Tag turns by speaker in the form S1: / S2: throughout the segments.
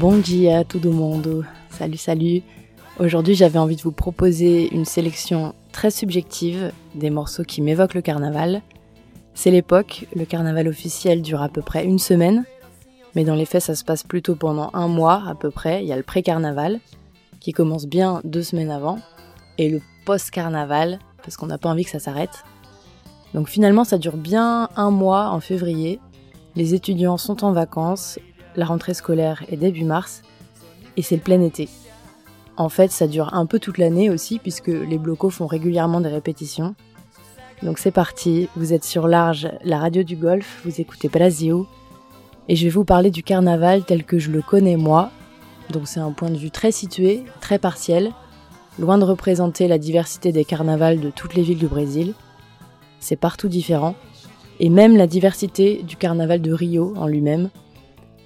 S1: Bon dia tout le monde. Salut, salut. Aujourd'hui, j'avais envie de vous proposer une sélection très subjective des morceaux qui m'évoquent le carnaval. C'est l'époque, le carnaval officiel dure à peu près une semaine, mais dans les faits, ça se passe plutôt pendant un mois à peu près. Il y a le pré-carnaval, qui commence bien deux semaines avant, et le post-carnaval, parce qu'on n'a pas envie que ça s'arrête. Donc finalement, ça dure bien un mois en février. Les étudiants sont en vacances, la rentrée scolaire est début mars, et c'est le plein été. En fait, ça dure un peu toute l'année aussi, puisque les blocos font régulièrement des répétitions. Donc c'est parti, vous êtes sur Large, la radio du golf, vous écoutez Brasil, et je vais vous parler du carnaval tel que je le connais moi. Donc c'est un point de vue très situé, très partiel, loin de représenter la diversité des carnavals de toutes les villes du Brésil. C'est partout différent, et même la diversité du carnaval de Rio en lui-même,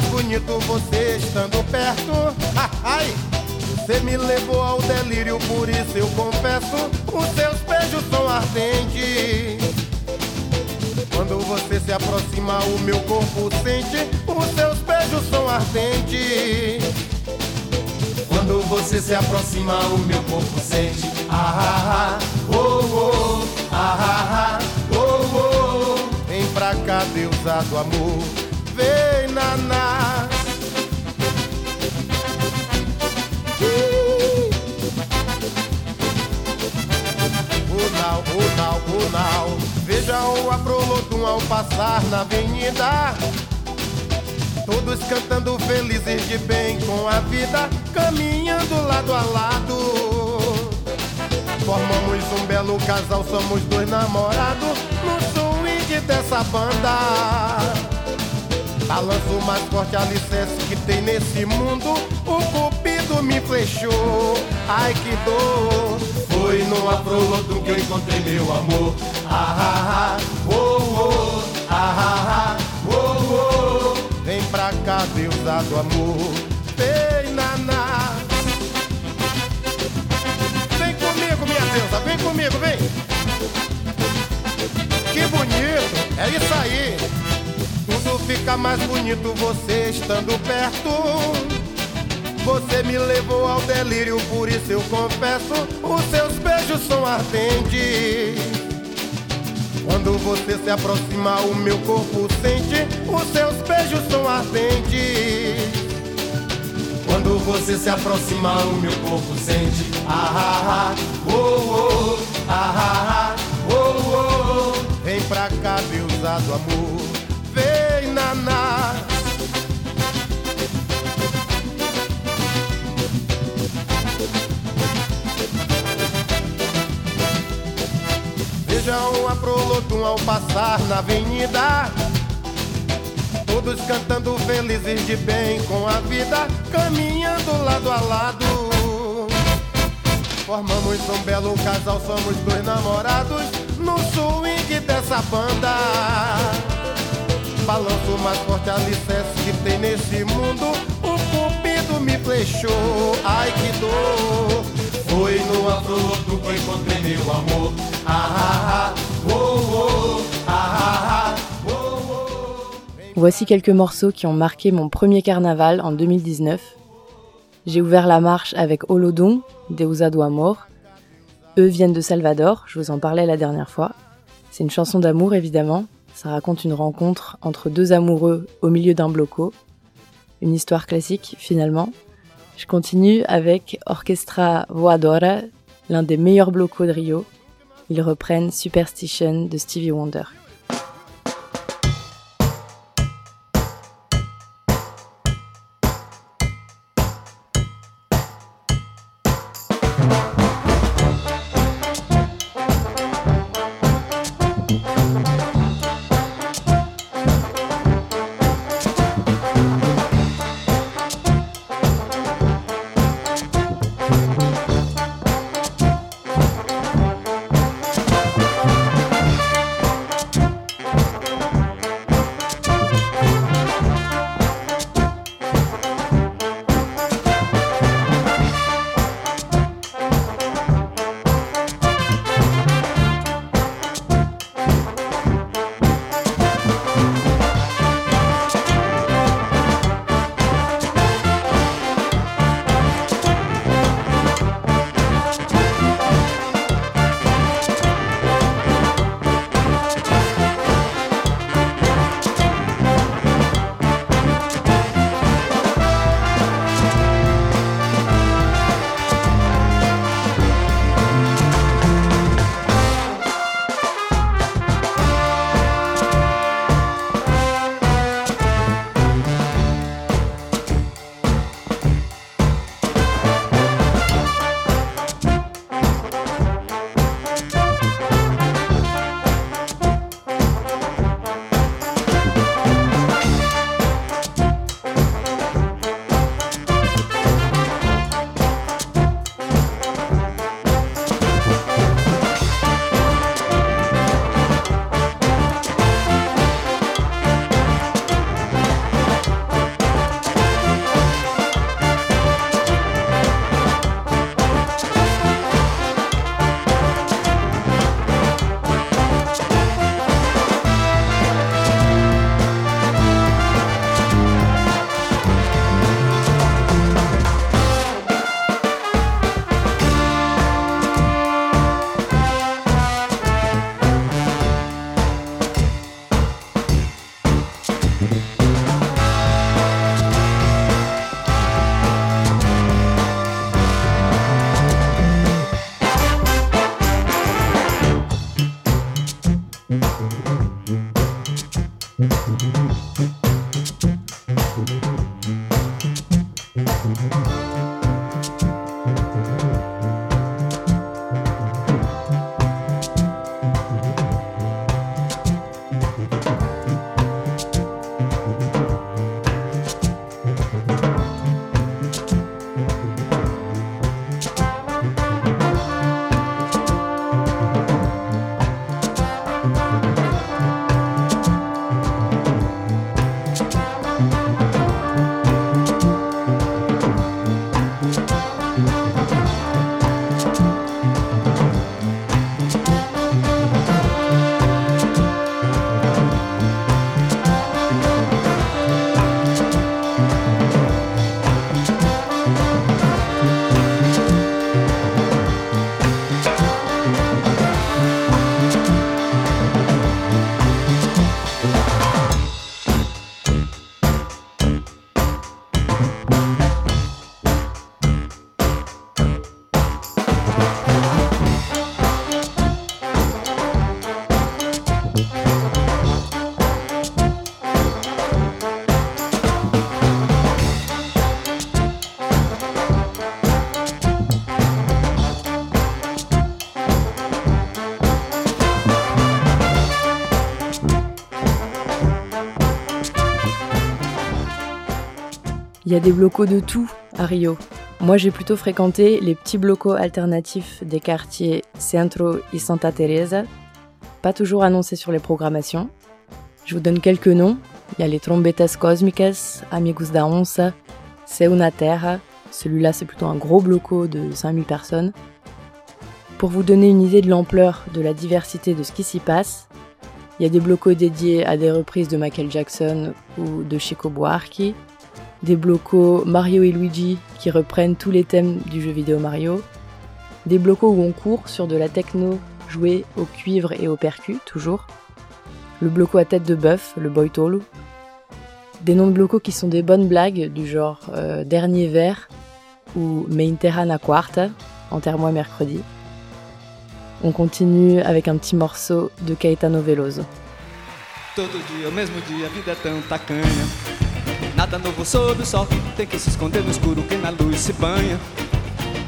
S2: mais bonito você estando perto. Ai, você me levou ao delírio, por isso eu confesso. Os seus beijos são ardentes. Quando você se aproxima, o meu corpo sente. Os seus beijos são ardentes. Quando você se aproxima, o meu corpo sente. Ah, ah, ah, oh, oh, ah, ah, ah, oh, oh. Vem pra cá, deusado amor vem naná. Runal, Runal, Runal. Veja o Afrolodum ao passar na avenida. Todos cantando felizes de bem com a vida, caminhando lado a lado. Formamos um belo casal, somos dois namorados no swing dessa banda. Balanço mais forte alicerce que tem nesse mundo. O cupido me flechou, ai que dor. Foi no afroloto que eu encontrei meu amor. Ah, ah, ah, oh, oh, ah, ah, oh, oh. Vem pra cá, deusado amor. Vem, naná. Vem comigo, minha deusa, vem comigo, vem. Que bonito, é isso aí. Fica mais bonito você estando perto. Você me levou ao delírio, por isso eu confesso. Os seus beijos são ardentes. Quando você se aproxima, o meu corpo sente. Os seus beijos são ardentes. Quando você se aproxima, o meu corpo sente. Ah, ah, ah, oh, oh, ah, ah, ah, oh, oh. Vem pra cá, deusado amor Vejam a Prolodum ao passar na avenida. Todos cantando felizes de bem com a vida, caminhando lado a lado. Formamos um belo casal, somos dois namorados no swing dessa banda balanço mais forte alicerce que tem nesse mundo. O cupido me flechou, ai que dor.
S1: Voici quelques morceaux qui ont marqué mon premier carnaval en 2019. J'ai ouvert la marche avec Olodon, Deusa do Amor. Eux viennent de Salvador, je vous en parlais la dernière fois. C'est une chanson d'amour évidemment, ça raconte une rencontre entre deux amoureux au milieu d'un bloco. Une histoire classique finalement. Je continue avec Orchestra Voadora, l'un des meilleurs blocos de Rio. Ils reprennent Superstition de Stevie Wonder. Il y a des blocos de tout à Rio. Moi, j'ai plutôt fréquenté les petits blocos alternatifs des quartiers Centro et Santa Teresa, pas toujours annoncés sur les programmations. Je vous donne quelques noms. Il y a les Trombetas Cósmicas, Amigos da Onça, Seuna Terra. Celui-là, c'est plutôt un gros bloco de 5000 personnes. Pour vous donner une idée de l'ampleur de la diversité de ce qui s'y passe, il y a des blocos dédiés à des reprises de Michael Jackson ou de Chico Buarque, des blocos Mario et Luigi qui reprennent tous les thèmes du jeu vidéo Mario, des blocos où on court sur de la techno jouée au cuivre et au percu, toujours, le bloco à tête de bœuf, le Boitolu, des noms de blocos qui sont des bonnes blagues du genre euh, Dernier verre ou Me Interana Quarta, Enterre-moi mercredi. On continue avec un petit morceau de Caetano Veloso.
S3: Nada novo sob o sol, tem que se esconder no escuro quem na luz se banha.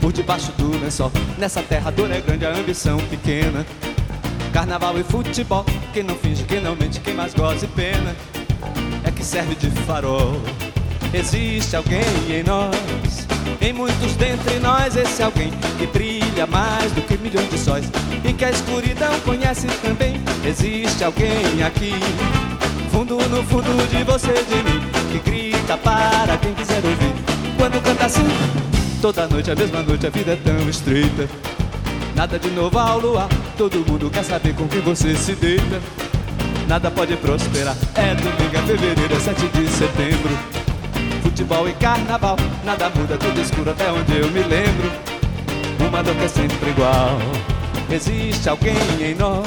S3: Por debaixo do lençol, nessa terra a dor é grande, a ambição pequena. Carnaval e futebol, quem não finge, quem não mente, quem mais goza e pena. É que serve de farol. Existe alguém em nós, em muitos dentre nós, esse alguém que brilha mais do que milhões de sóis e que a escuridão conhece também. Existe alguém aqui, fundo no fundo de você, de mim que grita para quem quiser ouvir. Quando canta assim, toda noite, a mesma noite, a vida é tão estreita. Nada de novo ao luar, todo mundo quer saber com quem você se deita. Nada pode prosperar, é domingo, é fevereiro, é 7 de setembro. Futebol e carnaval, nada muda, tudo escuro até onde eu me lembro. Uma dor que é sempre igual. Existe alguém em nós,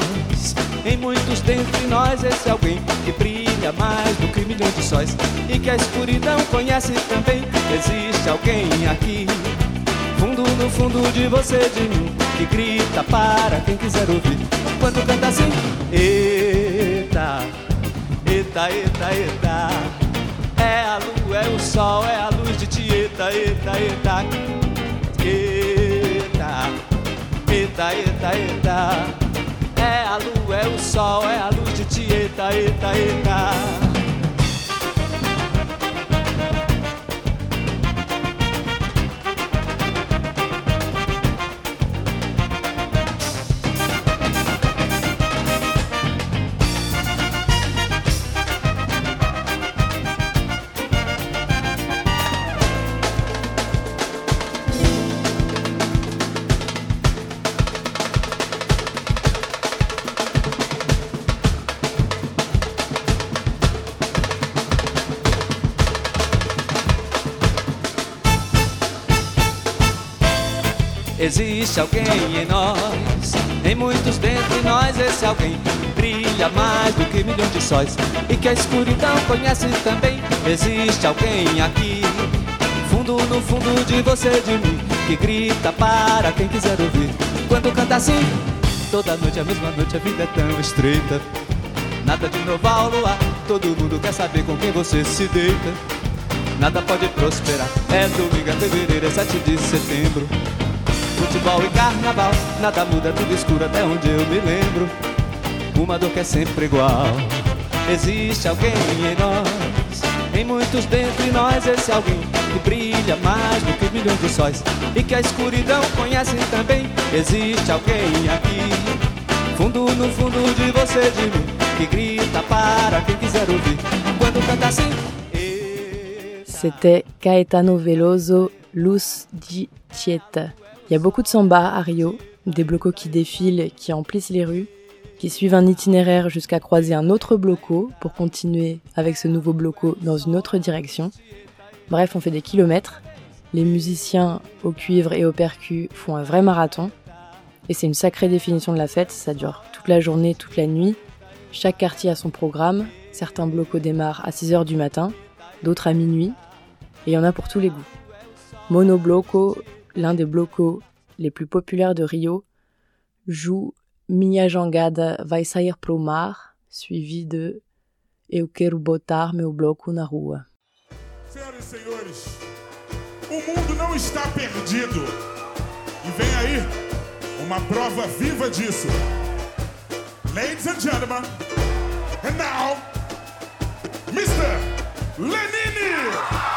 S3: em muitos dentre nós, esse alguém que brilha mais do que milhões de sóis e que a escuridão conhece também. Existe alguém aqui, fundo no fundo de você, de mim, que grita para quem quiser ouvir. Quando canta assim, eita, eita, eita, eita. É a lua, é o sol, é a luz de Tieta, eita, eita, eita, eita, eita, eita. É a lua, é o sol, é a luz de Tieta, eita, eita. Existe alguém em nós, em muitos dentre nós, esse alguém brilha mais do que milhões de sóis e que a escuridão conhece também. Existe alguém aqui, fundo no fundo de você, de mim, que grita para quem quiser ouvir. Quando canta assim, toda noite, a mesma noite, a vida é tão estreita. Nada de novo ao luar, todo mundo quer saber com quem você se deita. nada pode prosperar. É domingo, é fevereiro, é 7 de setembro. Futebol e carnaval, nada muda, tudo escuro até onde eu me lembro. Uma dor que é sempre igual. Existe alguém em nós, em muitos dentre nós, esse alguém que brilha mais do que milhões de sóis e que a escuridão conhece também. Existe alguém aqui, fundo no fundo de você, de mim, que grita para quem quiser ouvir. Quando canta assim.
S1: C'était Caetano Veloso, Luz di Chieta. Il y a beaucoup de samba à Rio, des blocos qui défilent, qui emplissent les rues, qui suivent un itinéraire jusqu'à croiser un autre bloco pour continuer avec ce nouveau bloco dans une autre direction. Bref, on fait des kilomètres. Les musiciens au cuivre et au percu font un vrai marathon. Et c'est une sacrée définition de la fête, ça dure toute la journée, toute la nuit. Chaque quartier a son programme, certains blocos démarrent à 6h du matin, d'autres à minuit, et il y en a pour tous les goûts. Mono Bloco, l'un des blocos les plus populaires de Rio, joue Minha Jangada Vai Sair Pro Mar, suivi de Eu Quero Botar Meu Bloco na Rua.
S4: Senhoras e senhores, o mundo não está perdido. E vem aí uma prova viva disso. Ladies and gentlemen, and now, Mr. Lenini!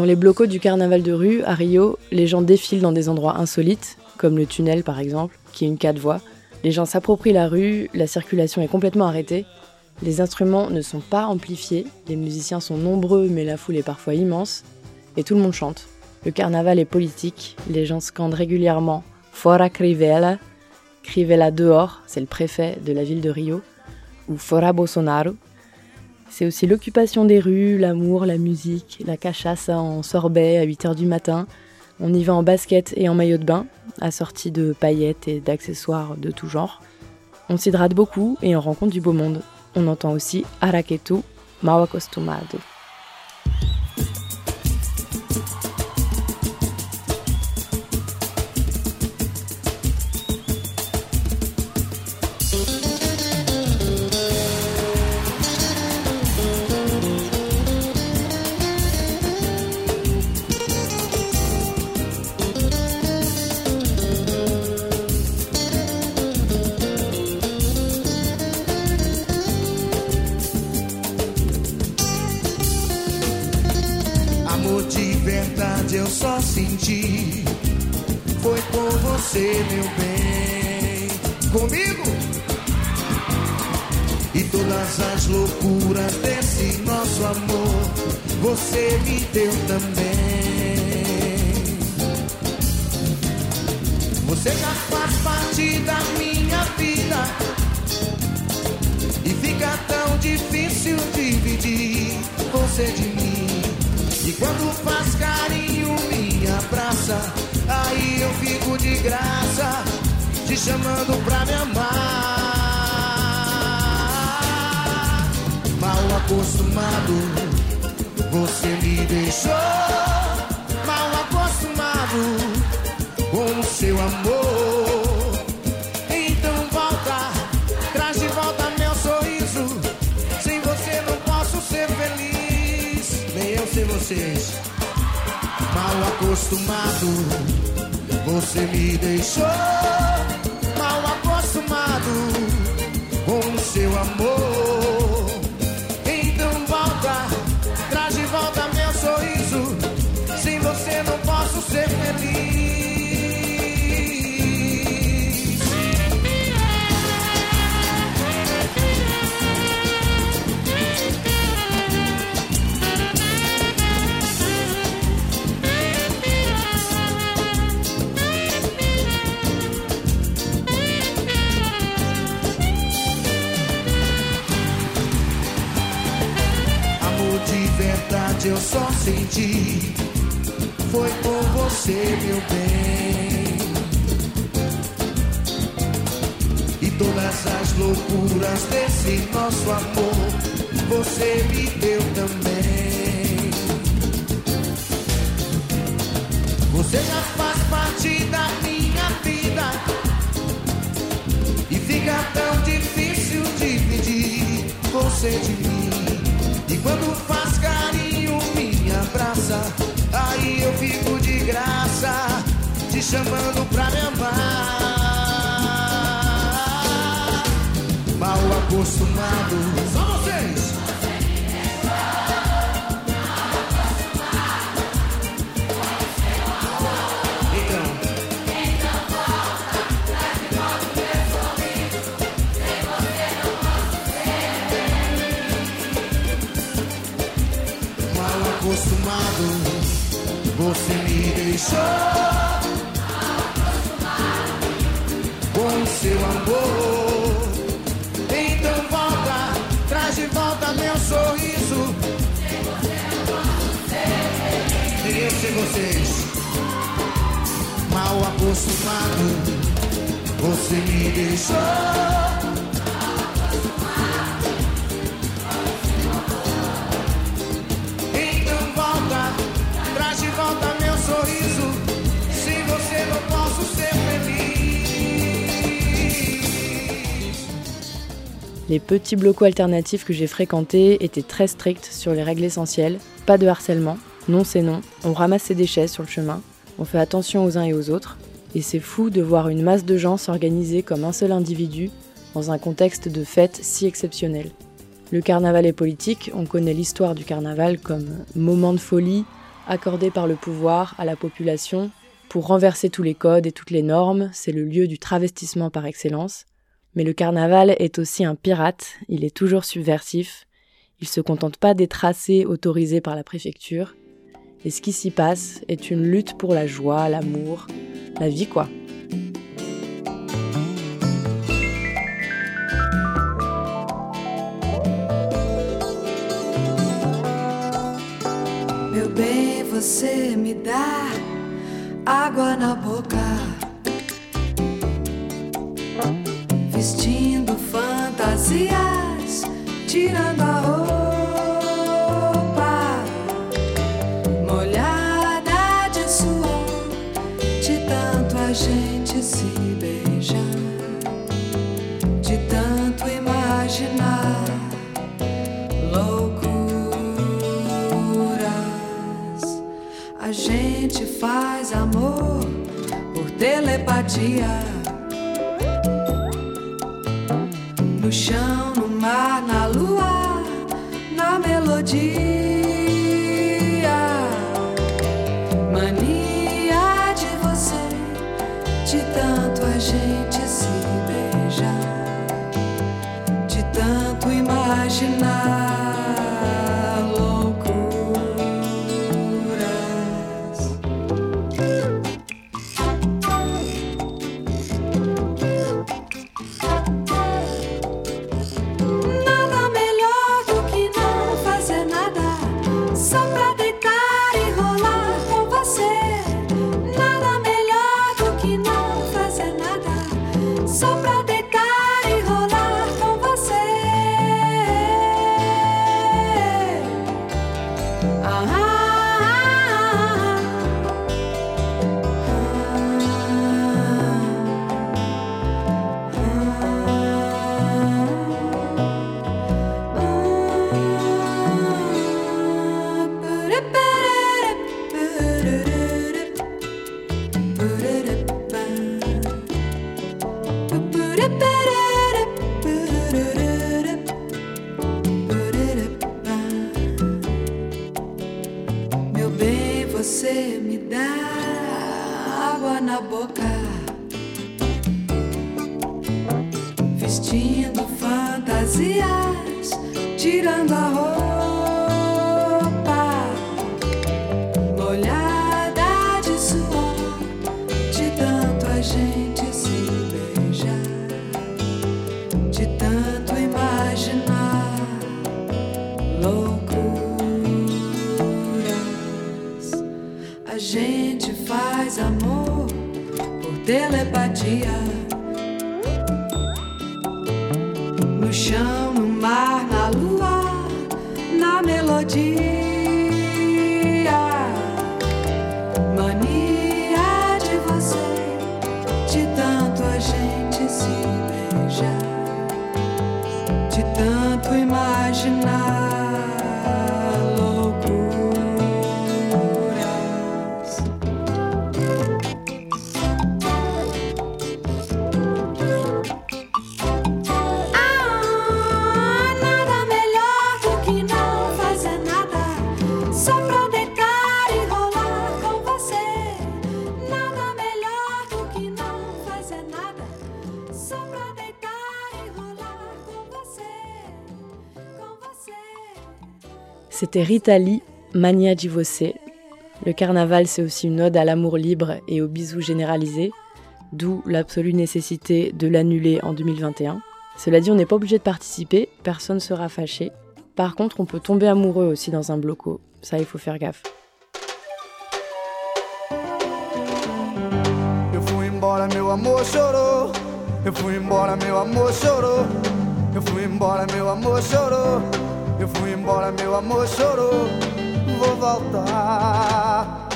S1: Dans les blocos du carnaval de rue, à Rio, les gens défilent dans des endroits insolites, comme le tunnel par exemple, qui est une quatre voies. Les gens s'approprient la rue, la circulation est complètement arrêtée. Les instruments ne sont pas amplifiés, les musiciens sont nombreux mais la foule est parfois immense, et tout le monde chante. Le carnaval est politique, les gens scandent régulièrement Fora Crivella, Crivella dehors, c'est le préfet de la ville de Rio, ou Fora Bolsonaro. C'est aussi l'occupation des rues, l'amour, la musique, la cachaça en sorbet à 8h du matin. On y va en basket et en maillot de bain, assorti de paillettes et d'accessoires de tout genre. On s'hydrate beaucoup et on rencontre du beau monde. On entend aussi Araketu, mal acostumado.
S5: Chamando pra me amar. Mal acostumado, você me deixou. Mal acostumado com o seu amor. Então volta, traz de volta meu sorriso. Sem você não posso ser feliz, nem eu sem vocês. Mal acostumado, você me deixou. Amor. Verdade eu só senti. Foi por você, meu bem. E todas as loucuras desse nosso amor, você me deu também. Você já faz parte da minha vida. E fica tão difícil dividir você de mim. Fico de graça, te chamando pra me amar. Mal acostumado, você me deixou. Com seu amor, então volta, traz de volta meu sorriso. Nem eu sem vocês, mal acostumado, você me deixou.
S1: Les petits blocos alternatifs que j'ai fréquentés étaient très stricts sur les règles essentielles. Pas de harcèlement, non c'est non, on ramasse ses déchets sur le chemin, on fait attention aux uns et aux autres. Et c'est fou de voir une masse de gens s'organiser comme un seul individu dans un contexte de fête si exceptionnel. Le carnaval est politique, on connaît l'histoire du carnaval comme moment de folie accordé par le pouvoir à la population pour renverser tous les codes et toutes les normes, c'est le lieu du travestissement par excellence. Mais le carnaval est aussi un pirate, il est toujours subversif, il se contente pas des tracés autorisés par la préfecture, et ce qui s'y passe est une lutte pour la joie, l'amour, la vie quoi.
S6: Vestindo fantasias, tirando a roupa. Molhada de suor, de tanto a gente se beijar. De tanto imaginar loucuras. A gente faz amor por telepatia. Melodia.
S1: C'était Rita Lee, Mania di Você. Le carnaval, c'est aussi une ode à l'amour libre et au bisou généralisé, d'où l'absolue nécessité de l'annuler en 2021. Cela dit, on n'est pas obligé de participer, personne ne sera fâché. Par contre, on peut tomber amoureux aussi dans un bloco, ça il faut faire gaffe.
S7: Eu fui embora, meu amor chorou. Vou voltar.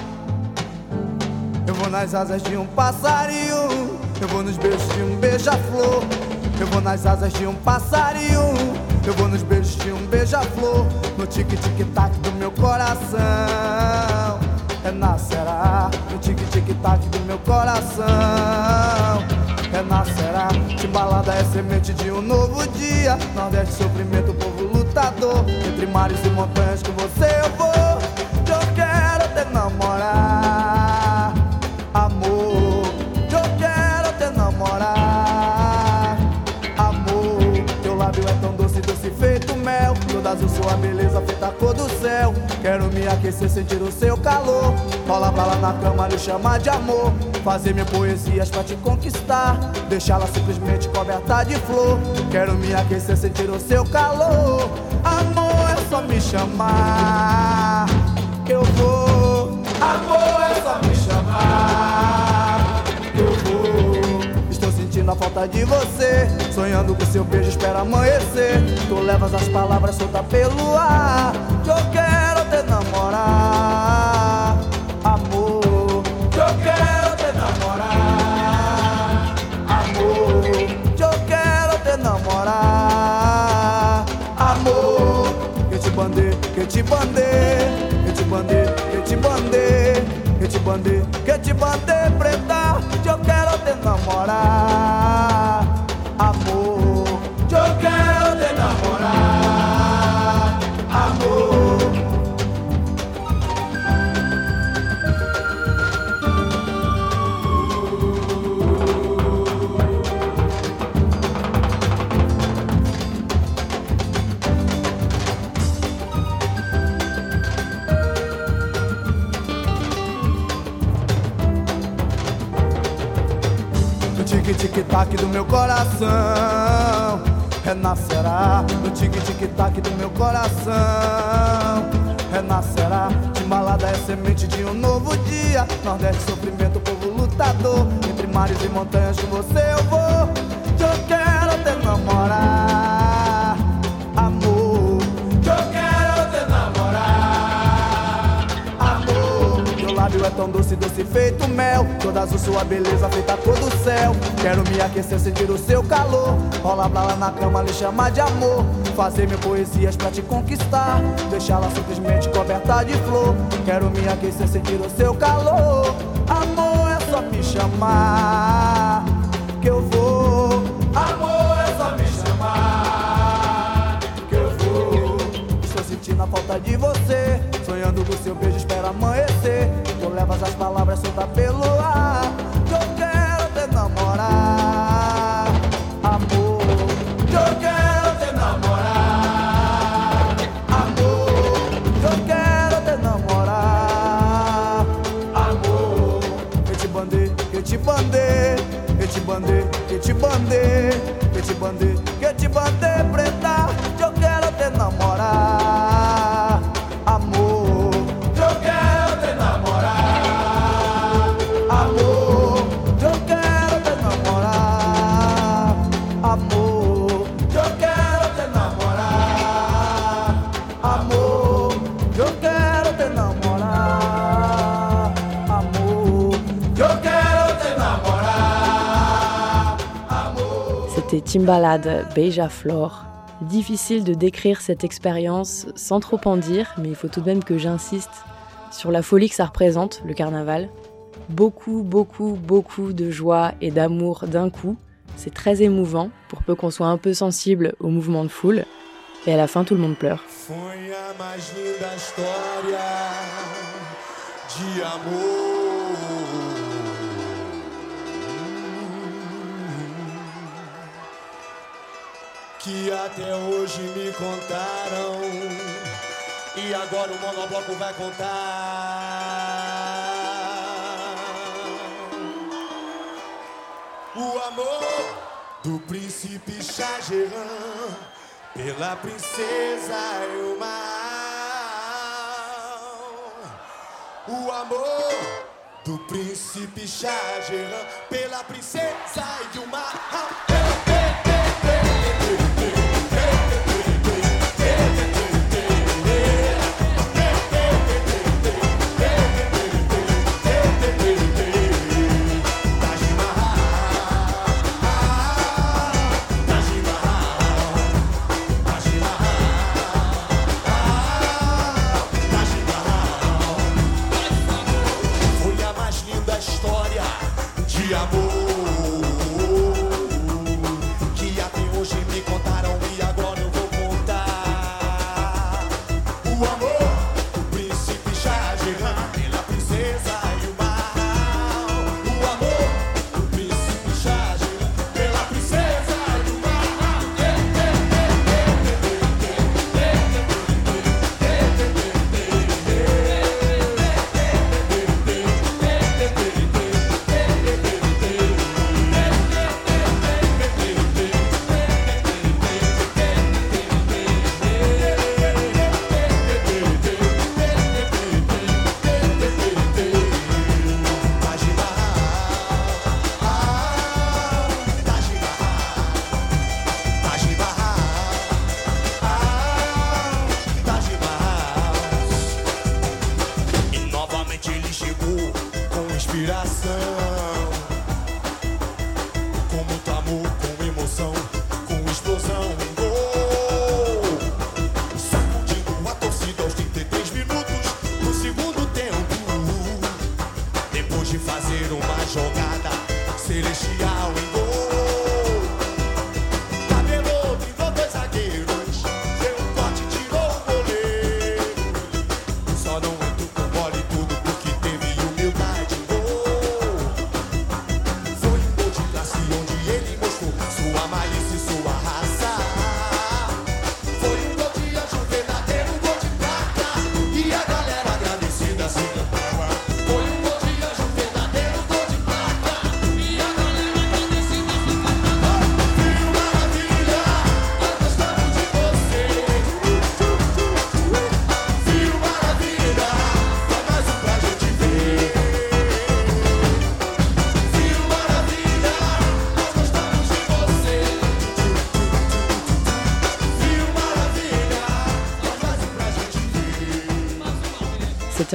S7: Eu vou nas asas de um passarinho. Eu vou nos beijos de um beija-flor. Eu vou nas asas de um passarinho. Eu vou nos beijos de um beija-flor. No tique-tic-tac do meu coração. Renascerá no tique-tic-tac do meu coração renascerá. balada é semente de um novo dia. Nordeste, sofrimento, povo lutador. Entre mares e montanhas com você eu vou. Eu quero te namorar, amor. Eu quero te namorar, amor. Teu lábio é tão doce, doce feito mel. Toda azul sua beleza feita a cor do céu. Quero me aquecer, sentir o seu calor. Rola bala na cama, lhe chamar de amor. Fazer minhas poesias pra te conquistar. Deixá-la simplesmente coberta de flor. Quero me aquecer, sentir o seu calor. Amor, é só me chamar. Eu vou. Amor, é só me chamar. Eu vou. Estou sentindo a falta de você. Sonhando com seu beijo, espera amanhecer. Tu levas as palavras soltas pelo ar. Que eu quero te namorar. Te bandei, que te bandei, que te bandei, que te bandei, que te bandei, preta, eu quero te namorar. Tique-tique-tac do meu coração. Renascerá No tique-tique-tac do meu coração. Renascerá Timbalada é semente de um novo dia. Nordeste, sofrimento, povo lutador. Entre mares e montanhas com você eu vou tão doce, doce feito mel. Toda azul sua beleza feita cor do céu. Quero me aquecer, sentir o seu calor. Rola pra lá na cama, lhe chamar de amor. Fazer mil poesias pra te conquistar. Deixá-la simplesmente coberta de flor. Quero me aquecer, sentir o seu calor. Amor, é só me chamar Que eu vou. Amor, é só me chamar Que eu vou. Estou sentindo a falta de você Com seu beijo, espera amanhecer. Tu levas as palavras soltas pelo ar. Que eu quero te namorar. Amor. Que eu quero te namorar. Amor. Que eu quero te namorar. Amor. Que te bandei, que te bandei. Que te bandei, que te bandei. Que te bandei, que te bandei preta
S1: C'était Timbalade Beija-Flor. Difficile de décrire cette expérience sans trop en dire, mais il faut tout de même que j'insiste sur la folie que ça représente, le carnaval. Beaucoup, beaucoup, beaucoup de joie et d'amour d'un coup. C'est très émouvant, pour peu qu'on soit un peu sensible au mouvement de foule. Et à la fin, tout le monde pleure.
S2: Que até hoje me contaram. E agora o monobloco vai contar. O amor do príncipe Shahjahan pela princesa Elmar. O amor do príncipe Shahjahan pela princesa Elmar.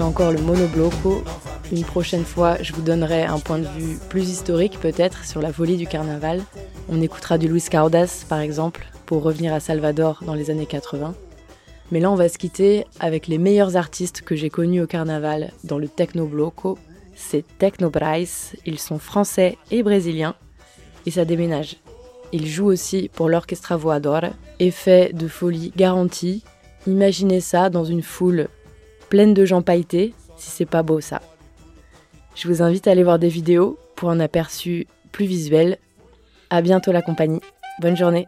S1: Encore le monobloco. Une prochaine fois, je vous donnerai un point de vue plus historique peut-être sur la folie du carnaval. On écoutera du Luis Caudas par exemple pour revenir à Salvador dans les années 80. Mais là, on va se quitter avec les meilleurs artistes que j'ai connus au carnaval dans le Techno Bloco. C'est Techno Bryce. Ils sont français et brésiliens. Et ça déménage. Ils jouent aussi pour l'Orchestra Voador. Effet de folie garanti. Imaginez ça dans une foule pleine de gens pailletés, si c'est pas beau ça. Je vous invite à aller voir des vidéos pour un aperçu plus visuel. À bientôt la compagnie. Bonne journée.